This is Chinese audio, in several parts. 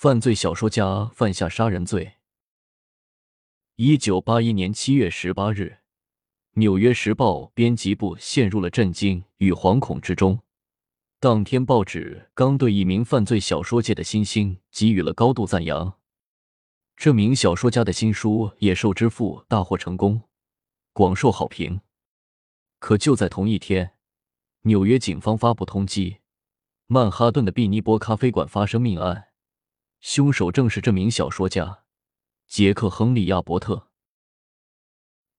犯罪小说家犯下杀人罪。一九八一年七月十八日，《纽约时报》编辑部陷入了震惊与惶恐之中。当天，报纸刚对一名犯罪小说界的新星给予了高度赞扬。这名小说家的新书《野兽之父》大获成功，广受好评。可就在同一天，纽约警方发布通缉，曼哈顿的毕尼波咖啡馆发生命案，凶手正是这名小说家。杰克·亨利·亚伯特，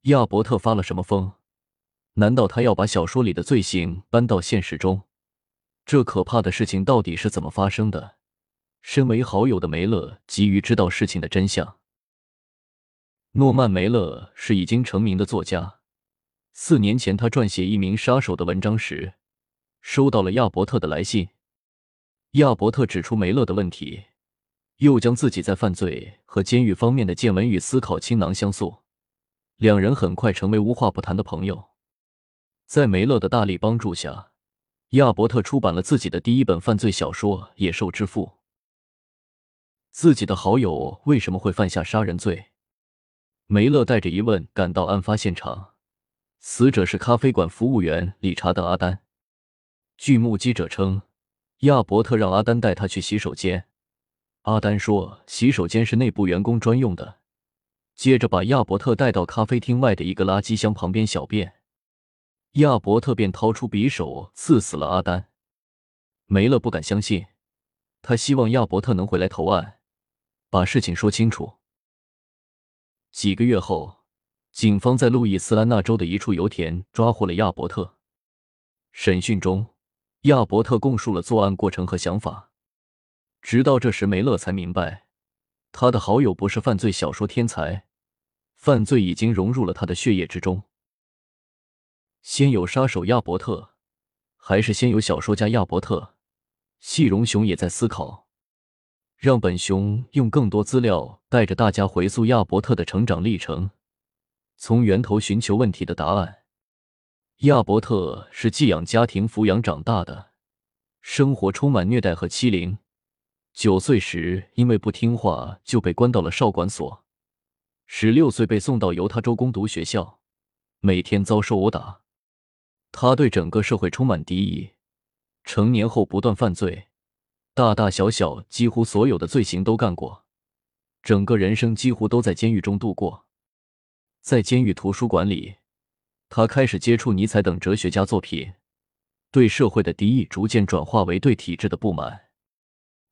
亚伯特发了什么疯？难道他要把小说里的罪行搬到现实中？这可怕的事情到底是怎么发生的？身为好友的梅勒急于知道事情的真相。诺曼·梅勒是已经成名的作家。四年前，他撰写一名杀手的文章时，收到了亚伯特的来信。亚伯特指出梅勒的问题。又将自己在犯罪和监狱方面的见闻与思考倾囊相诉，两人很快成为无话不谈的朋友。在梅勒的大力帮助下，亚伯特出版了自己的第一本犯罪小说《野兽之父》。自己的好友为什么会犯下杀人罪？梅勒带着疑问赶到案发现场，死者是咖啡馆服务员理查德·阿丹。据目击者称，亚伯特让阿丹带他去洗手间。阿丹说：“洗手间是内部员工专用的。”接着把亚伯特带到咖啡厅外的一个垃圾箱旁边小便，亚伯特便掏出匕首刺死了阿丹。梅勒不敢相信，他希望亚伯特能回来投案，把事情说清楚。几个月后，警方在路易斯安那州的一处油田抓获了亚伯特。审讯中，亚伯特供述了作案过程和想法。直到这时，梅勒才明白，他的好友不是犯罪小说天才，犯罪已经融入了他的血液之中。先有杀手亚伯特，还是先有小说家亚伯特？细荣雄也在思考。让本熊用更多资料带着大家回溯亚伯特的成长历程，从源头寻求问题的答案。亚伯特是寄养家庭抚养长大的，生活充满虐待和欺凌。九岁时，因为不听话就被关到了少管所；十六岁被送到犹他州攻读学校，每天遭受殴打。他对整个社会充满敌意，成年后不断犯罪，大大小小几乎所有的罪行都干过，整个人生几乎都在监狱中度过。在监狱图书馆里，他开始接触尼采等哲学家作品，对社会的敌意逐渐转化为对体制的不满。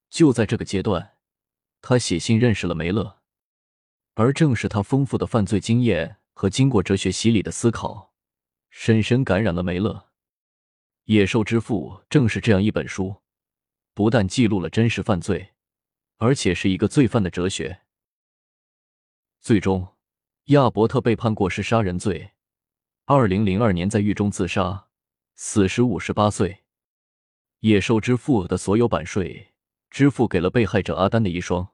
就在这个阶段，他写信认识了梅勒，而正是他丰富的犯罪经验和经过哲学洗礼的思考，深深感染了梅勒。《野兽之父》正是这样一本书，不但记录了真实犯罪，而且是一个罪犯的哲学。最终，亚伯特被判过失杀人罪，二零零二年在狱中自杀，死时五十八岁。《野兽之父》的所有版税。支付给了被害者阿丹的遗孀。